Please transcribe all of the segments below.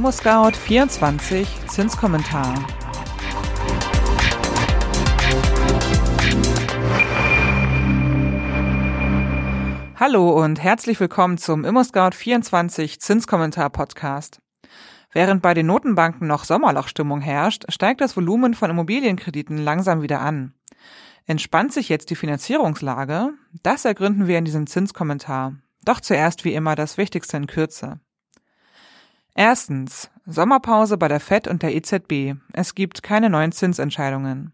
ImmoScout 24 Zinskommentar. Hallo und herzlich willkommen zum ImmoScout 24 Zinskommentar Podcast. Während bei den Notenbanken noch Sommerlochstimmung herrscht, steigt das Volumen von Immobilienkrediten langsam wieder an. Entspannt sich jetzt die Finanzierungslage? Das ergründen wir in diesem Zinskommentar. Doch zuerst wie immer das Wichtigste in Kürze. Erstens. Sommerpause bei der FED und der EZB. Es gibt keine neuen Zinsentscheidungen.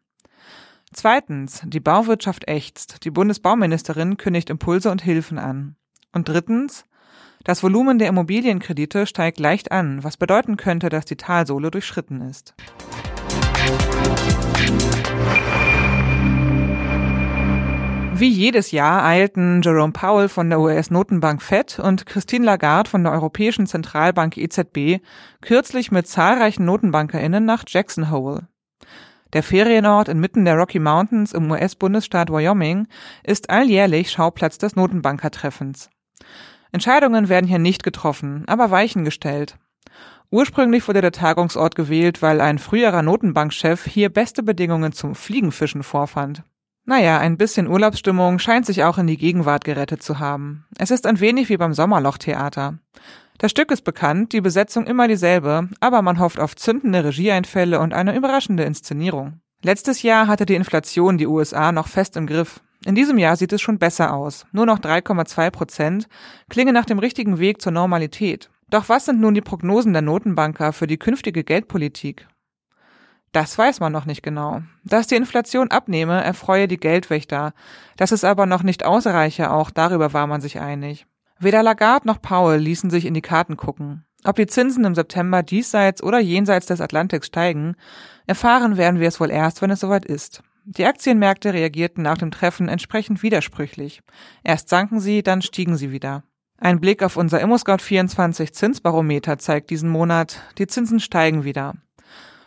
Zweitens. Die Bauwirtschaft ächzt. Die Bundesbauministerin kündigt Impulse und Hilfen an. Und drittens. Das Volumen der Immobilienkredite steigt leicht an, was bedeuten könnte, dass die Talsohle durchschritten ist. Wie jedes Jahr eilten Jerome Powell von der US-Notenbank Fed und Christine Lagarde von der Europäischen Zentralbank EZB kürzlich mit zahlreichen Notenbankerinnen nach Jackson Hole. Der Ferienort inmitten der Rocky Mountains im US-Bundesstaat Wyoming ist alljährlich Schauplatz des Notenbankertreffens. Entscheidungen werden hier nicht getroffen, aber Weichen gestellt. Ursprünglich wurde der Tagungsort gewählt, weil ein früherer Notenbankchef hier beste Bedingungen zum Fliegenfischen vorfand. Naja, ein bisschen Urlaubsstimmung scheint sich auch in die Gegenwart gerettet zu haben. Es ist ein wenig wie beim Sommerlochtheater. Das Stück ist bekannt, die Besetzung immer dieselbe, aber man hofft auf zündende Regieeinfälle und eine überraschende Inszenierung. Letztes Jahr hatte die Inflation die USA noch fest im Griff. In diesem Jahr sieht es schon besser aus. Nur noch 3,2 Prozent klingen nach dem richtigen Weg zur Normalität. Doch was sind nun die Prognosen der Notenbanker für die künftige Geldpolitik? Das weiß man noch nicht genau. Dass die Inflation abnehme, erfreue die Geldwächter. Dass es aber noch nicht ausreiche, auch darüber war man sich einig. Weder Lagarde noch Powell ließen sich in die Karten gucken. Ob die Zinsen im September diesseits oder jenseits des Atlantiks steigen, erfahren werden wir es wohl erst, wenn es soweit ist. Die Aktienmärkte reagierten nach dem Treffen entsprechend widersprüchlich. Erst sanken sie, dann stiegen sie wieder. Ein Blick auf unser ImmoScout24 Zinsbarometer zeigt diesen Monat, die Zinsen steigen wieder.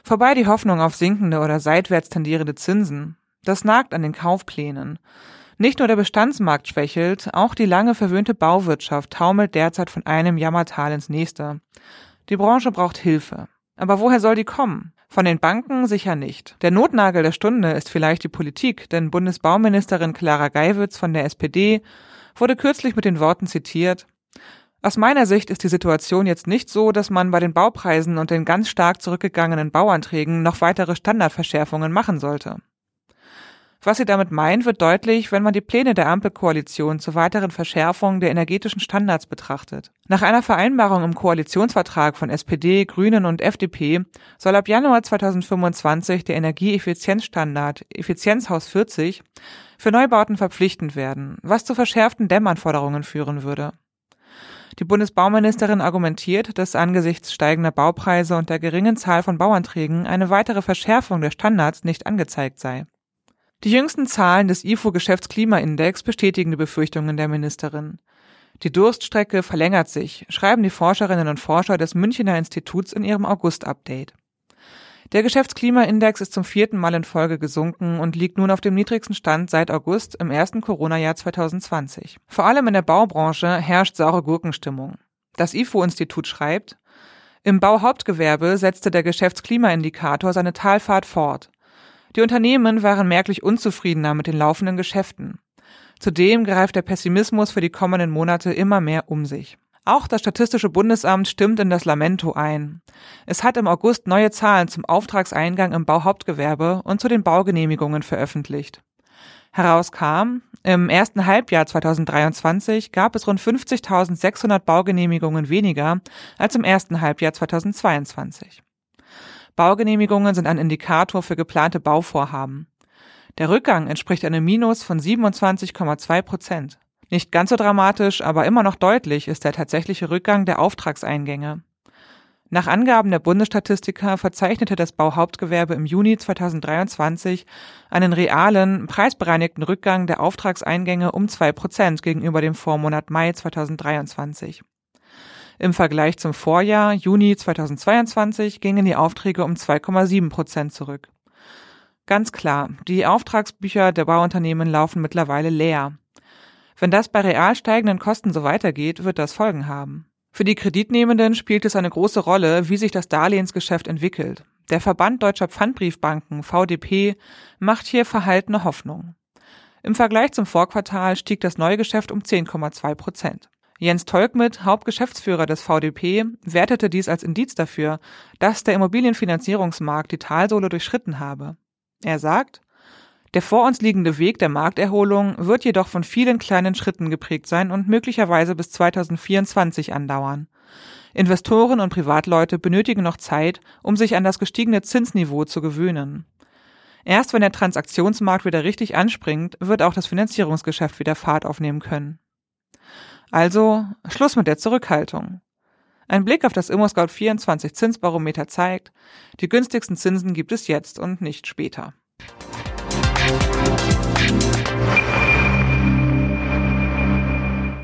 Vorbei die Hoffnung auf sinkende oder seitwärts tendierende Zinsen. Das nagt an den Kaufplänen. Nicht nur der Bestandsmarkt schwächelt, auch die lange verwöhnte Bauwirtschaft taumelt derzeit von einem Jammertal ins nächste. Die Branche braucht Hilfe. Aber woher soll die kommen? Von den Banken sicher nicht. Der Notnagel der Stunde ist vielleicht die Politik, denn Bundesbauministerin Clara Geiwitz von der SPD wurde kürzlich mit den Worten zitiert, aus meiner Sicht ist die Situation jetzt nicht so, dass man bei den Baupreisen und den ganz stark zurückgegangenen Bauanträgen noch weitere Standardverschärfungen machen sollte. Was sie damit meint, wird deutlich, wenn man die Pläne der Ampelkoalition zur weiteren Verschärfung der energetischen Standards betrachtet. Nach einer Vereinbarung im Koalitionsvertrag von SPD, Grünen und FDP soll ab Januar 2025 der Energieeffizienzstandard Effizienzhaus 40 für Neubauten verpflichtend werden, was zu verschärften Dämmanforderungen führen würde. Die Bundesbauministerin argumentiert, dass angesichts steigender Baupreise und der geringen Zahl von Bauanträgen eine weitere Verschärfung der Standards nicht angezeigt sei. Die jüngsten Zahlen des IFO Geschäftsklimaindex bestätigen die Befürchtungen der Ministerin. Die Durststrecke verlängert sich, schreiben die Forscherinnen und Forscher des Münchner Instituts in ihrem August-Update. Der Geschäftsklimaindex ist zum vierten Mal in Folge gesunken und liegt nun auf dem niedrigsten Stand seit August im ersten Corona-Jahr 2020. Vor allem in der Baubranche herrscht saure Gurkenstimmung. Das IFO-Institut schreibt, im Bauhauptgewerbe setzte der Geschäftsklimaindikator seine Talfahrt fort. Die Unternehmen waren merklich unzufriedener mit den laufenden Geschäften. Zudem greift der Pessimismus für die kommenden Monate immer mehr um sich. Auch das Statistische Bundesamt stimmt in das Lamento ein. Es hat im August neue Zahlen zum Auftragseingang im Bauhauptgewerbe und zu den Baugenehmigungen veröffentlicht. Herauskam, im ersten Halbjahr 2023 gab es rund 50.600 Baugenehmigungen weniger als im ersten Halbjahr 2022. Baugenehmigungen sind ein Indikator für geplante Bauvorhaben. Der Rückgang entspricht einem Minus von 27,2 Prozent. Nicht ganz so dramatisch, aber immer noch deutlich ist der tatsächliche Rückgang der Auftragseingänge. Nach Angaben der Bundesstatistiker verzeichnete das Bauhauptgewerbe im Juni 2023 einen realen, preisbereinigten Rückgang der Auftragseingänge um zwei Prozent gegenüber dem Vormonat Mai 2023. Im Vergleich zum Vorjahr, Juni 2022, gingen die Aufträge um 2,7 Prozent zurück. Ganz klar, die Auftragsbücher der Bauunternehmen laufen mittlerweile leer. Wenn das bei real steigenden Kosten so weitergeht, wird das Folgen haben. Für die Kreditnehmenden spielt es eine große Rolle, wie sich das Darlehensgeschäft entwickelt. Der Verband Deutscher Pfandbriefbanken, VDP, macht hier verhaltene Hoffnung. Im Vergleich zum Vorquartal stieg das Neugeschäft um 10,2 Prozent. Jens Tolkmit, Hauptgeschäftsführer des VDP, wertete dies als Indiz dafür, dass der Immobilienfinanzierungsmarkt die Talsohle durchschritten habe. Er sagt, der vor uns liegende Weg der Markterholung wird jedoch von vielen kleinen Schritten geprägt sein und möglicherweise bis 2024 andauern. Investoren und Privatleute benötigen noch Zeit, um sich an das gestiegene Zinsniveau zu gewöhnen. Erst wenn der Transaktionsmarkt wieder richtig anspringt, wird auch das Finanzierungsgeschäft wieder Fahrt aufnehmen können. Also Schluss mit der Zurückhaltung. Ein Blick auf das ImmoScout24 Zinsbarometer zeigt, die günstigsten Zinsen gibt es jetzt und nicht später.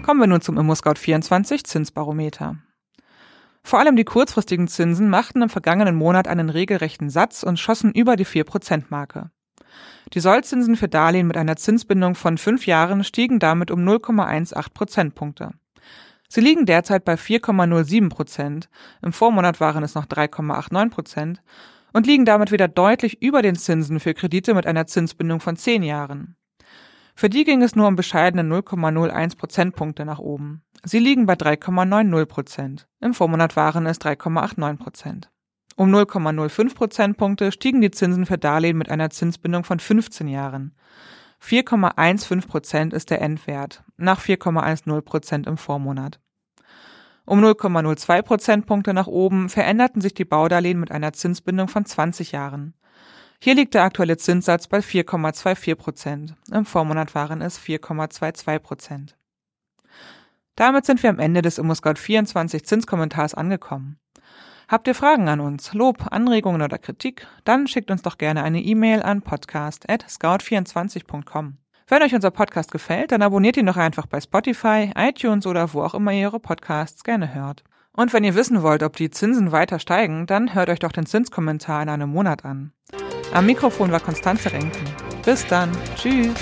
Kommen wir nun zum ImmoScout24 Zinsbarometer. Vor allem die kurzfristigen Zinsen machten im vergangenen Monat einen regelrechten Satz und schossen über die 4%-Marke. Die Sollzinsen für Darlehen mit einer Zinsbindung von fünf Jahren stiegen damit um 0,18 Prozentpunkte. Sie liegen derzeit bei 4,07 Prozent, im Vormonat waren es noch 3,89 Prozent und liegen damit wieder deutlich über den Zinsen für Kredite mit einer Zinsbindung von zehn Jahren. Für die ging es nur um bescheidene 0,01 Prozentpunkte nach oben. Sie liegen bei 3,90 Prozent. Im Vormonat waren es 3,89 Prozent. Um 0,05 Prozentpunkte stiegen die Zinsen für Darlehen mit einer Zinsbindung von 15 Jahren. 4,15 Prozent ist der Endwert, nach 4,10 Prozent im Vormonat. Um 0,02 Prozentpunkte nach oben veränderten sich die Baudarlehen mit einer Zinsbindung von 20 Jahren. Hier liegt der aktuelle Zinssatz bei 4,24 Prozent. Im Vormonat waren es 4,22 Prozent. Damit sind wir am Ende des ImmoScout24 Zinskommentars angekommen. Habt ihr Fragen an uns, Lob, Anregungen oder Kritik? Dann schickt uns doch gerne eine E-Mail an podcast.scout24.com. Wenn euch unser Podcast gefällt, dann abonniert ihn doch einfach bei Spotify, iTunes oder wo auch immer ihr eure Podcasts gerne hört. Und wenn ihr wissen wollt, ob die Zinsen weiter steigen, dann hört euch doch den Zinskommentar in einem Monat an. Am Mikrofon war Konstanze Renken. Bis dann. Tschüss.